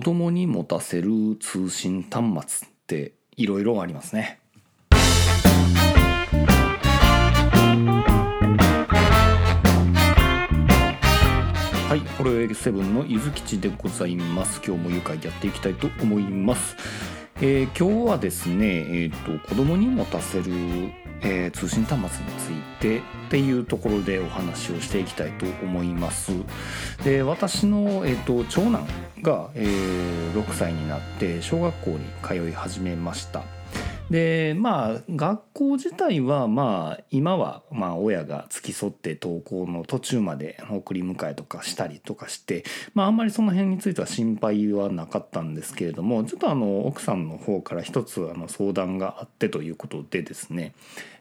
子供に持たせる通信端末っていろいろありますね。はい、ホロエイセブンの伊豆吉でございます。今日も愉快やっていきたいと思います。えー今日はですね、えー、と子供に持たせる、えー通信端末についてっていうところでお話をしていきたいと思います。で私の、えー、と長男が、えー6歳になって小学校に通い始めました。でまあ学校自体はまあ今はまあ親が付き添って登校の途中まで送り迎えとかしたりとかしてまああんまりその辺については心配はなかったんですけれどもちょっとあの奥さんの方から一つあの相談があってということでですね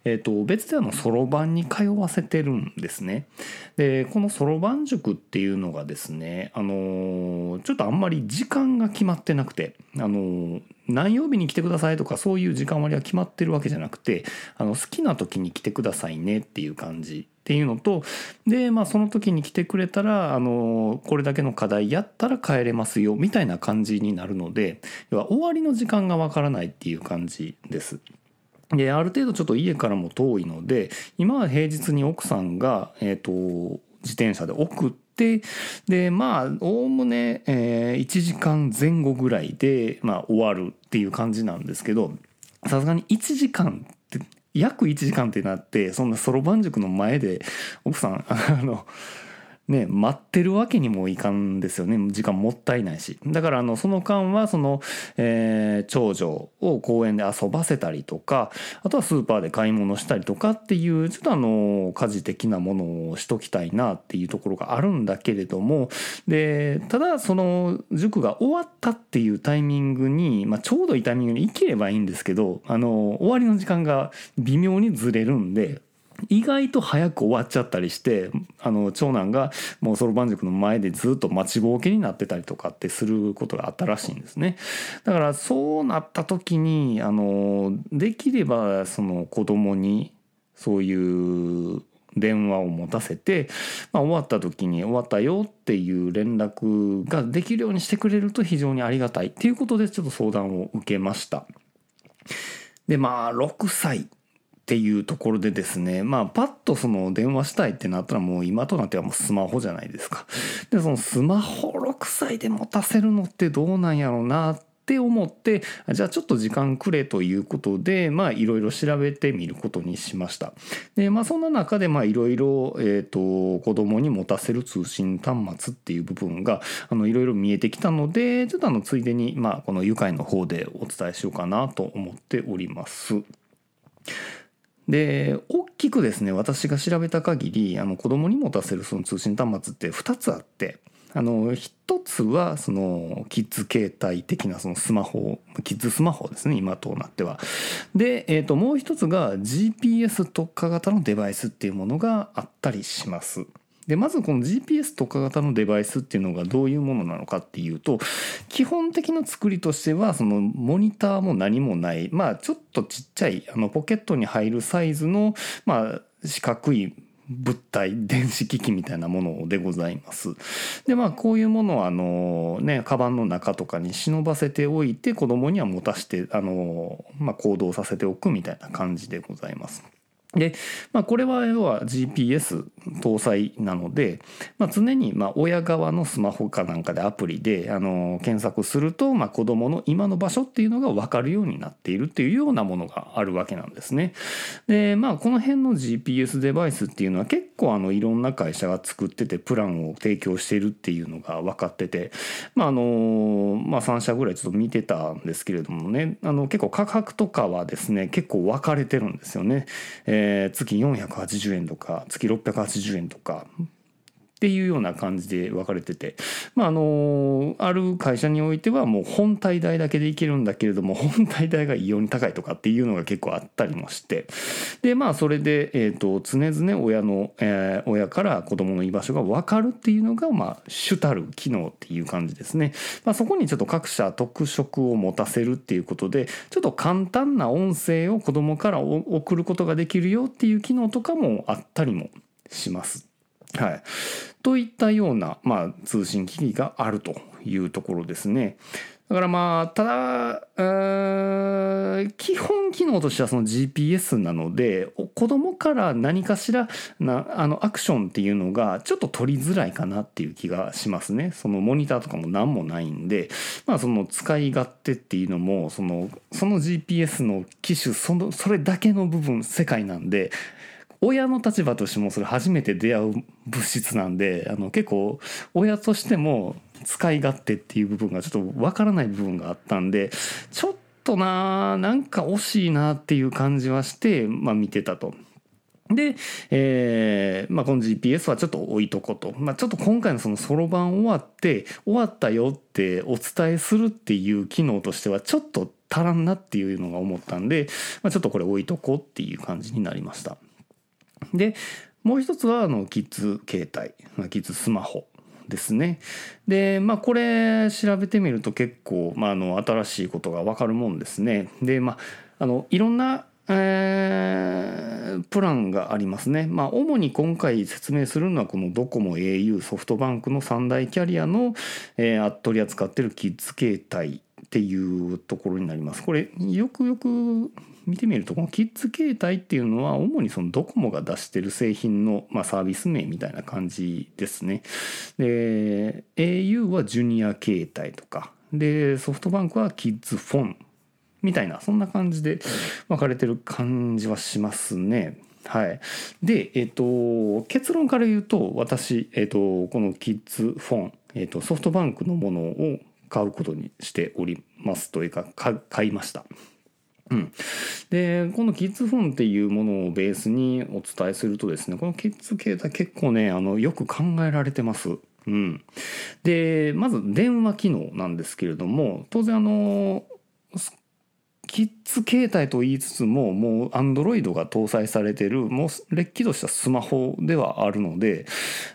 えー、と別であのそろばんに通わせてるんですね。でこのそろばん塾っていうのがですね、あのちょっとあんまり時間が決まってなくて、あの何曜日に来てくださいとかそういう時間割は決まってるわけじゃなくてあの好きな時に来てくださいねっていう感じっていうのとで、まあ、その時に来てくれたら、あのこれだけの課題やったら帰れますよみたいな感じになるので要は終わりの時間がわからないっていう感じです。である程度ちょっと家からも遠いので今は平日に奥さんが、えー、と自転車で送ってでまあおおむね、え1時間前後ぐらいで、まあ、終わるっていう感じなんですけどさすがに1時間って約1時間ってなってそんなそろばん塾の前で奥さんあのね、待ってるわけにもいかんですよね時間もったいないしだからあのその間はその、えー長女を公園で遊ばせたりとかあとはスーパーで買い物したりとかっていうちょっとあの家事的なものをしときたいなっていうところがあるんだけれどもでただその塾が終わったっていうタイミングに、まあ、ちょうどいいタイミングに行ければいいんですけどあの終わりの時間が微妙にずれるんで。意外と早く終わっちゃったりしてあの長男がもうそろばん塾の前でずっと待ちぼうけになってたりとかってすることがあったらしいんですねだからそうなった時にあのできればその子供にそういう電話を持たせて、まあ、終わった時に終わったよっていう連絡ができるようにしてくれると非常にありがたいっていうことでちょっと相談を受けました。でまあ6歳っていうところでですねまあパッとその電話したいってなったらもう今となってはもうスマホじゃないですか。でそのスマホ6歳で持たせるのってどうなんやろうなって思ってじゃあちょっと時間くれということでまあいろいろ調べてみることにしました。でまあそんな中でまあいろいろえっと子供に持たせる通信端末っていう部分があのいろいろ見えてきたのでちょっとあのついでにまあこの愉快の方でお伝えしようかなと思っております。で大きくですね私が調べた限りあの子供に持たせるその通信端末って2つあってあの1つはそのキッズ携帯的なそのスマホキッズスマホですね今となっては。で、えー、ともう1つが GPS 特化型のデバイスっていうものがあったりします。でまずこの GPS 特化型のデバイスっていうのがどういうものなのかっていうと基本的な作りとしてはそのモニターも何もないまあちょっとちっちゃいあのポケットに入るサイズのまあ四角い物体電子機器みたいなものでございます。でまあこういうものはあのねカバンの中とかに忍ばせておいて子供には持たしてあの、まあ、行動させておくみたいな感じでございます。で、まあ、これは要は GPS 搭載なので、まあ、常にまあ親側のスマホかなんかでアプリであの検索すると、まあ、子どもの今の場所っていうのが分かるようになっているっていうようなものがあるわけなんですね。でまあこの辺の GPS デバイスっていうのは結構あのいろんな会社が作っててプランを提供しているっていうのが分かってて、まああのまあ、3社ぐらいちょっと見てたんですけれどもねあの結構価格とかはですね結構分かれてるんですよね。えー月480円とか月680円とかっていうような感じで分かれてて。まああのある会社においてはもう本体代だけでいけるんだけれども本体代が異様に高いとかっていうのが結構あったりもして。でまあそれで、えー、と常々親の、えー親から子供の居場所が分かるっていうのがまあ主たる機能っていう感じですね、まあ、そこにちょっと各社特色を持たせるっていうことでちょっと簡単な音声を子供から送ることができるよっていう機能とかもあったりもします。はい、といったような、まあ、通信機器があるというところですね。だからまあただ基本機能としてはその GPS なので子供から何かしらなあのアクションっていうのがちょっと取りづらいかなっていう気がしますね。そのモニターとかも何もないんで、まあ、その使い勝手っていうのもそのその GPS の機種そのそれだけの部分世界なんで親の立場としてもそれ初めて出会う物質なんであの結構親としても使い勝手っていう部分がちょっとわからない部分があったんでちょっとななんか惜しいなっていう感じはして、まあ、見てたと。で、えーまあ、この GPS はちょっと置いとこうと、まあ、ちょっと今回のそのそろばん終わって終わったよってお伝えするっていう機能としてはちょっと足らんなっていうのが思ったんで、まあ、ちょっとこれ置いとこうっていう感じになりました。でもう一つはあのキッズ携帯キッズスマホですね。でまあこれ調べてみると結構、まあ、あの新しいことが分かるもんですね。でまああのいろんなえー、プランがありますね。まあ、主に今回説明するのはこのドコモ au ソフトバンクの3大キャリアの、えー、取り扱ってるキッズ携帯っていうところになります。これよくよく見てみるとこのキッズ携帯っていうのは主にそのドコモが出してる製品の、まあ、サービス名みたいな感じですね。で au はジュニア携帯とかでソフトバンクはキッズフォンみたいなそんな感じで分かれてる感じはしますね。はい、で、えっ、と、結論から言うと私、えっ、と、このキッズフォン、えっ、と、ソフトバンクのものを買うことにしておりますというか買いました。うん、でこのキッズフォンっていうものをベースにお伝えするとですねこのキッズ携帯結構ねあのよく考えられてます。うん、でまず電話機能なんですけれども当然あのキッズ携帯と言いつつももうアンドロイドが搭載されてるもうれっきとしたスマホではあるので、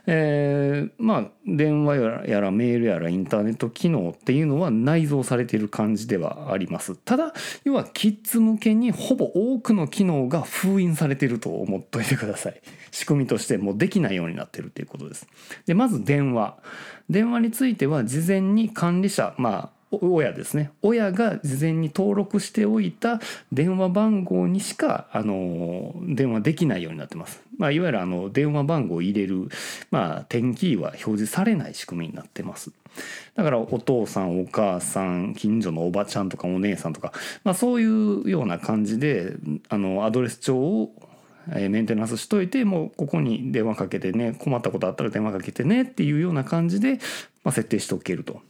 えー、まあ電話やらメールやらインターネット機能っていうのは内蔵されている感じではあります。ただ要はキッズ向けにほぼ多くの機能が封印されていると思っといてください。仕組みとしてもうできないようになっているということです。でまず電話。電話については事前に管理者まあ親ですね。親が事前に登録しておいた電話番号にしかあの電話できないようになってます、まあ、いわゆるあの電話番号を入れる、まあ、点キーは表示されない仕組みになってます。だからお父さんお母さん近所のおばちゃんとかお姉さんとか、まあ、そういうような感じであのアドレス帳をメンテナンスしといてもうここに電話かけてね困ったことあったら電話かけてねっていうような感じで、まあ、設定しておけると。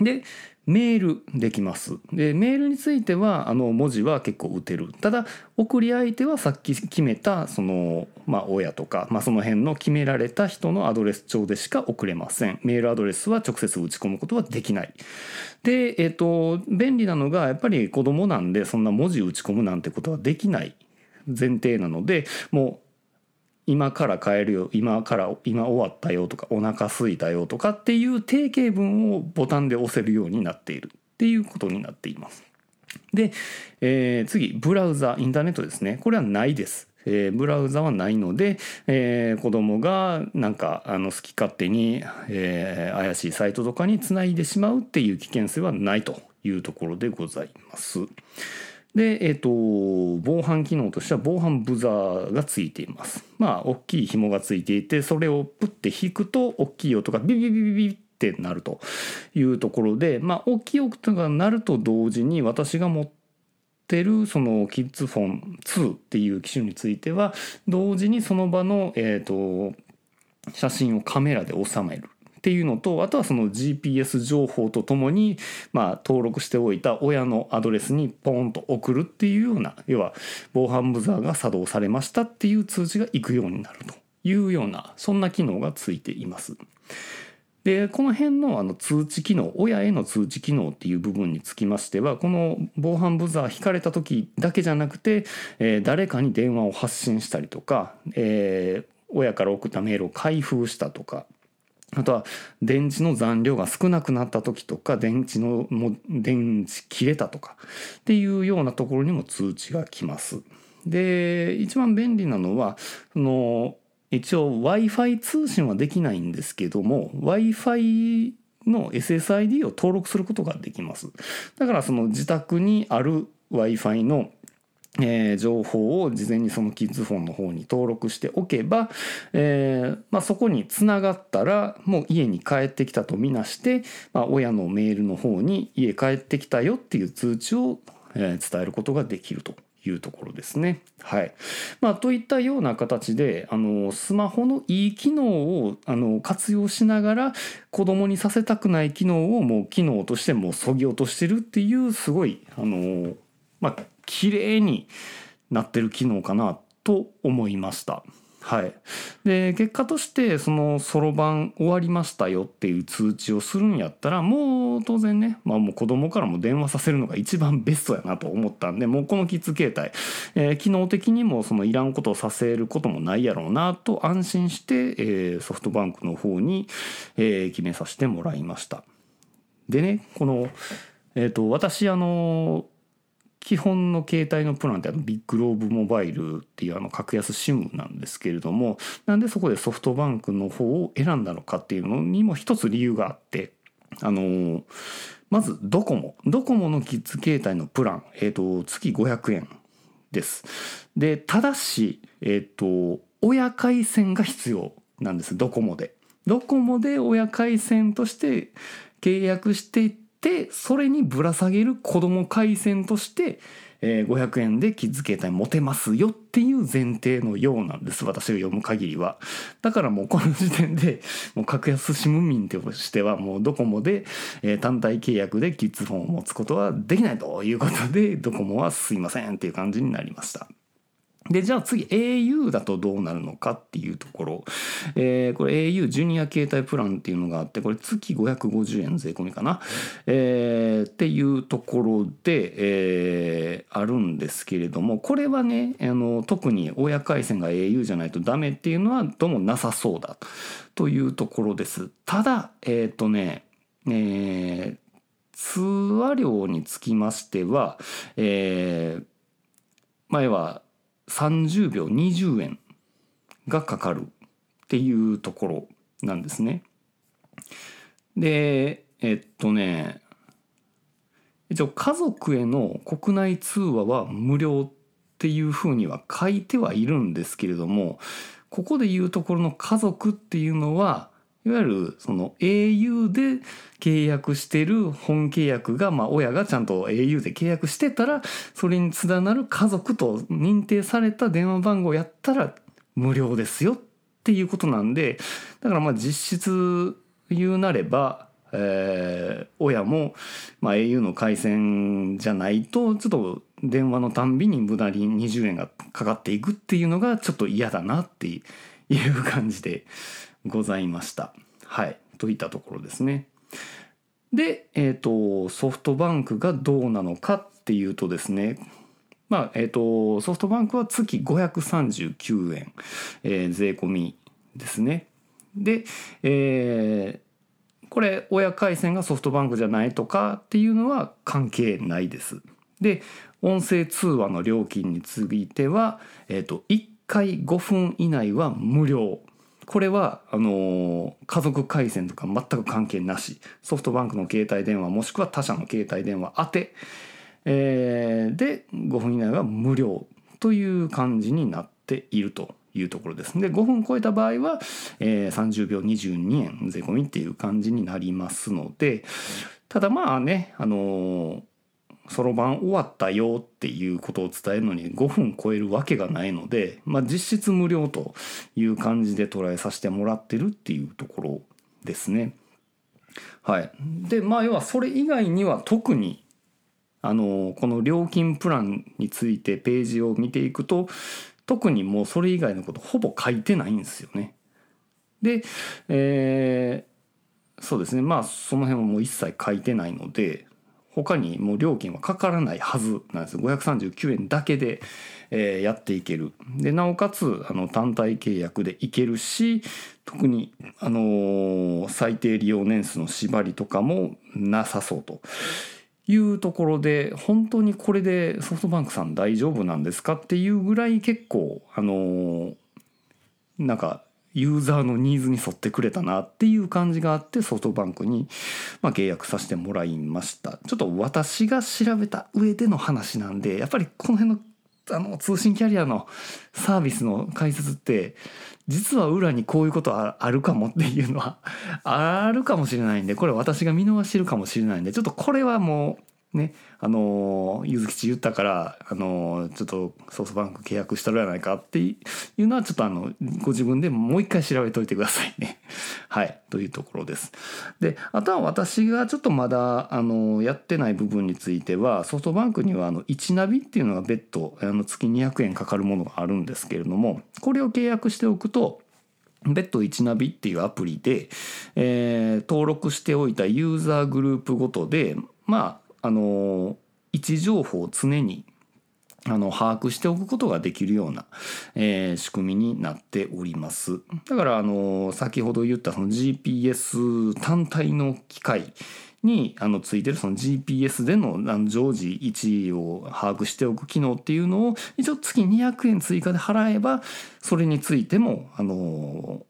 でメールできます。で、メールについては、あの、文字は結構打てる。ただ、送り相手はさっき決めた、その、まあ、親とか、まあ、その辺の決められた人のアドレス帳でしか送れません。メールアドレスは直接打ち込むことはできない。で、えっ、と、便利なのが、やっぱり子供なんで、そんな文字打ち込むなんてことはできない前提なので、もう、今から帰るよ今から今終わったよとかお腹すいたよとかっていう定型文をボタンで押せるようになっているっていうことになっています。で、えー、次ブラウザインターネットですねこれはないです。えー、ブラウザはないので、えー、子供がなんかあの好き勝手に、えー、怪しいサイトとかにつないでしまうっていう危険性はないというところでございます。で、えっ、ー、と、防犯機能としては防犯ブザーがついています。まあ、大きい紐がついていて、それをプッて引くと、大きい音がビビビビビってなるというところで、まあ、大きい音が鳴ると同時に、私が持ってるそのキッズフォン2っていう機種については、同時にその場の、えっ、ー、と、写真をカメラで収めるっていうのとあとはその GPS 情報とともに、まあ、登録しておいた親のアドレスにポンと送るっていうような要は防犯ブザーが作動されましたっていう通知がいくようになるというようなそんな機能がついています。でこの辺のあの通知機能親への通知機能っていう部分につきましてはこの防犯ブザー引かれた時だけじゃなくて、えー、誰かに電話を発信したりとか、えー、親から送ったメールを開封したとかあとは電池の残量が少なくなった時とか電池のも電池切れたとかっていうようなところにも通知が来ます。で一番便利なのはその一応 w i f i 通信はできないんですけども w i f i の SSID を登録することができますだからその自宅にある Wi-Fi のえー、情報を事前にそのキッズフォンの方に登録しておけば、えーまあ、そこにつながったらもう家に帰ってきたとみなして、まあ、親のメールの方に家帰ってきたよっていう通知を、えー、伝えることができるというところですね。はい。まあ、といったような形で、あの、スマホのいい機能を、あの、活用しながら、子供にさせたくない機能をもう機能としてもうそぎ落としてるっていう、すごい、あの、まあ、綺麗になってる機能かなと思いました。はい、で結果としてそのそろばん終わりましたよっていう通知をするんやったらもう当然ね、まあ、もう子供からも電話させるのが一番ベストやなと思ったんでもうこのキッズ携帯、えー、機能的にもそのいらんことをさせることもないやろうなと安心して、えー、ソフトバンクの方に、えー、決めさせてもらいました。でねこの、えーと私あの基本の携帯のプランってあのビッグローブモバイルっていうあの格安 SIM なんですけれどもなんでそこでソフトバンクの方を選んだのかっていうのにも一つ理由があってあのまずドコモドコモのキッズ携帯のプラン、えーと、月500円です。でただしえっ、ー、と親回線が必要なんですドコモで。ドコモで親回線として契約してでそれにぶら下げる子供回線として、えー、500円でキッズ携帯持てますよっていう前提のようなんです私が読む限りは。だからもうこの時点でもう格安 SIM 民としてはもうドコモで、えー、単体契約でキッズフォンを持つことはできないということでドコモはすいませんっていう感じになりました。で、じゃあ次 au だとどうなるのかっていうところ。えー、これ au ジュニア携帯プランっていうのがあって、これ月550円税込みかな。えー、っていうところで、えー、あるんですけれども、これはね、あの特に親回線が au じゃないとダメっていうのはどうもなさそうだというところです。ただ、えっ、ー、とね、えー、通話料につきましては、えー、前は30秒20円がかかるっていうところなんですね。でえっとね一応家族への国内通話は無料っていうふうには書いてはいるんですけれどもここで言うところの家族っていうのはいわゆるその au で契約してる本契約が、まあ親がちゃんと au で契約してたら、それに連なる家族と認定された電話番号やったら無料ですよっていうことなんで、だからまあ実質言うなれば、えー、親も、まあ、au の回線じゃないとちょっと電話のたんびに無駄に20円がかかっていくっていうのがちょっと嫌だなっていう感じで。ございました。はい。といったところですね。で、えっ、ー、と、ソフトバンクがどうなのかっていうとですね、まあ、えっ、ー、と、ソフトバンクは月539円、えー、税込みですね。で、えー、これ、親回線がソフトバンクじゃないとかっていうのは関係ないです。で、音声通話の料金については、えっ、ー、と、1回5分以内は無料これはあの家族回線とか全く関係なしソフトバンクの携帯電話もしくは他社の携帯電話宛て、えー、で5分以内は無料という感じになっているというところです。で5分超えた場合は、えー、30秒22円税込みっていう感じになりますのでただまあねあのそろばん終わったよっていうことを伝えるのに5分超えるわけがないので、まあ、実質無料という感じで捉えさせてもらってるっていうところですね。はい、でまあ要はそれ以外には特にあのこの料金プランについてページを見ていくと特にもうそれ以外のことほぼ書いてないんですよね。で、えー、そうですねまあその辺はもう一切書いてないので他にもう料金はかからないはずなんです。539円だけで、えー、やっていける。でなおかつあの単体契約でいけるし特に、あのー、最低利用年数の縛りとかもなさそうと。いうところで本当にこれでソフトバンクさん大丈夫なんですかっていうぐらい結構あのー、なんかユーザーのニーズに沿ってくれたなっていう感じがあってソフトバンクに、ま、契約させてもらいました。ちょっと私が調べた上での話なんでやっぱりこの辺のあの通信キャリアのサービスの解説って実は裏にこういうことあるかもっていうのはあるかもしれないんでこれ私が見逃してるかもしれないんでちょっとこれはもうね、あのゆずきち言ったから、あのちょっとソフトバンク契約したらやないかっていうのはちょっとあのご自分でもう一回調べといてくださいね。はいというところです。であとは私がちょっとまだあのやってない部分についてはソフトバンクにはあの1ナビっていうのが別途あの月200円かかるものがあるんですけれどもこれを契約しておくと別途1ナビっていうアプリで、えー、登録しておいたユーザーグループごとでまああの位置情報を常にあの把握しておくことができるような、えー、仕組みになっております。だからあの先ほど言ったその GPS 単体の機械にあのついてるその GPS でのあの常時位置を把握しておく機能っていうのを一応月200円追加で払えばそれについてもあの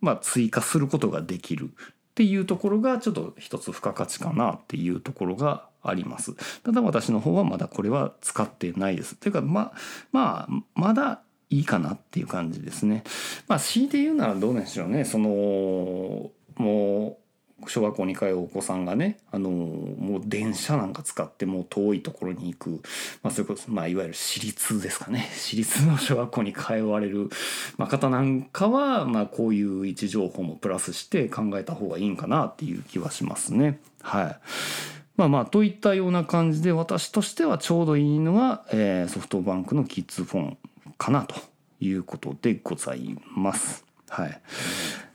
まあ追加することができるっていうところがちょっと一つ付加価値かなっていうところがあります。ただ私の方はまだこれは使ってないです。というかまあまあまだいいかなっていう感じですね。まあ強いて言うならどうなんでしょうね。そのもう小学校に通うお子さんがねあのもう電車なんか使ってもう遠いところに行く、まあ、それこそ、まあ、いわゆる私立ですかね私立の小学校に通われる、まあ、方なんかは、まあ、こういう位置情報もプラスして考えた方がいいんかなっていう気はしますね。はいまあまあといったような感じで私としてはちょうどいいのが、えー、ソフトバンクのキッズフォンかなということでございます。はい、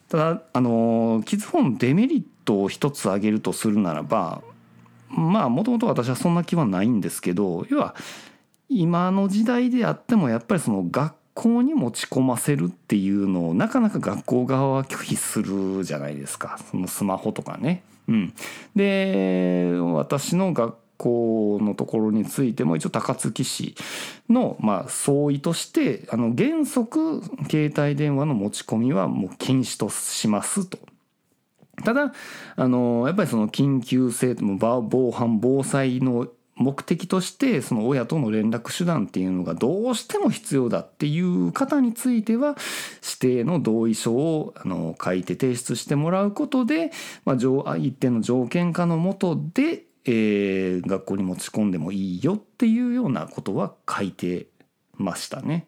ただあのキッズフォンデメリットを一つ挙げるとするならばまあもともと私はそんな気はないんですけど要は今の時代であってもやっぱりその学校に持ち込ませるっていうのをなかなか学校側は拒否するじゃないですかそのスマホとかね。うん、で私の学校のところについても一応高槻市のまあ総意としてあの原則携帯電話の持ち込みはもう禁止としますと。ただあのやっぱりその緊急性防犯防災の目的としてその親との連絡手段っていうのがどうしても必要だっていう方については指定の同意書をあの書いて提出してもらうことで、まあ、一定の条件下のもとでえー、学校に持ち込んでもいいよっていうようなことは書いてましたね。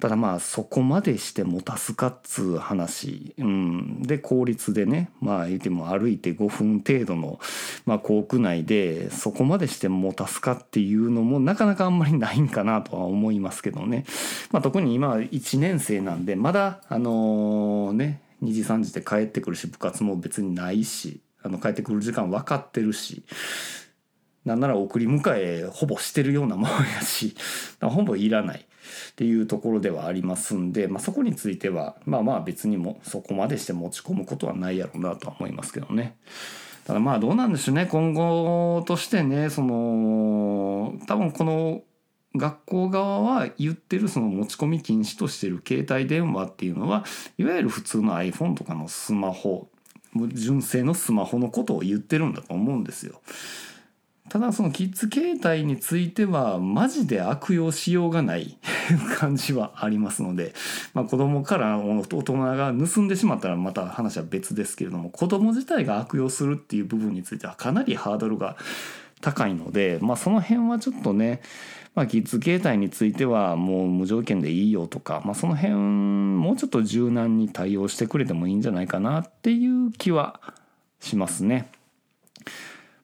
ただまあそこまでして持たすかっつう話、うん、で公立でねまあ言っても歩いて5分程度の、まあ、校区内でそこまでして持たすかっていうのもなかなかあんまりないんかなとは思いますけどね、まあ、特に今1年生なんでまだあのね2時3時で帰ってくるし部活も別にないし。あの帰ってくる時間分かってるしなんなら送り迎えほぼしてるようなもんやし ほぼいらないっていうところではありますんで、まあ、そこについてはまあまあ別にもそこまでして持ち込むことはないやろうなとは思いますけどね。ただまあどうなんでしょうね今後としてねその多分この学校側は言ってるその持ち込み禁止としてる携帯電話っていうのはいわゆる普通の iPhone とかのスマホ純正のスマホのことを言ってるんだと思うんですよ。ただそのキッズ携帯についてはマジで悪用しようがない感じはありますので、まあ、子供から大人が盗んでしまったらまた話は別ですけれども子供自体が悪用するっていう部分についてはかなりハードルが高いので、まあ、その辺はちょっとねまあ、キッズ携帯についてはもう無条件でいいよとか、まあ、その辺もうちょっと柔軟に対応してくれてもいいんじゃないかなっていう気はしますね。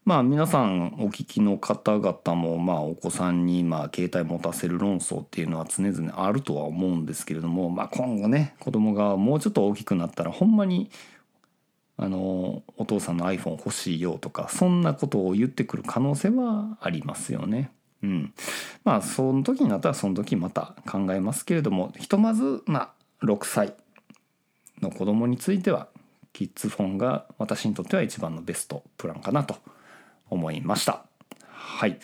まあ皆さんお聞きの方々もまあお子さんにまあ携帯持たせる論争っていうのは常々あるとは思うんですけれども、まあ、今後ね子供がもうちょっと大きくなったらほんまにあのお父さんの iPhone 欲しいよとかそんなことを言ってくる可能性はありますよね。うん、まあその時になったらその時また考えますけれどもひとまずまあ6歳の子供についてはキッズフォンが私にとっては一番のベストプランかなと思いました。はい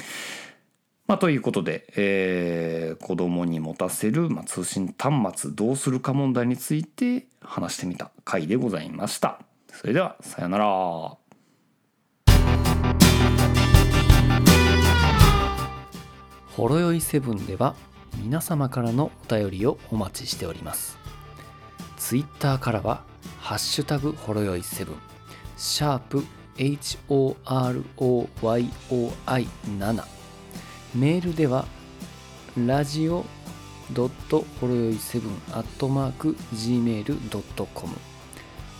まあ、ということで、えー、子供に持たせる、まあ、通信端末どうするか問題について話してみた回でございました。それではさようなら。ほろよいセブンでは皆様からのお便りをお待ちしております。ツイッターからは、ハッシュタグほろよい7、シャープ HOROYOI7 メールではラジオドットほろよい7アットマーク gmail.com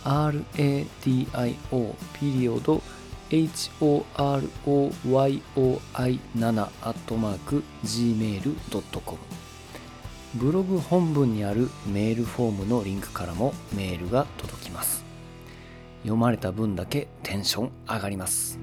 radio ピリオド horoyoi7 アットマーク gmail.com ブログ本文にあるメールフォームのリンクからもメールが届きます読まれた分だけテンション上がります。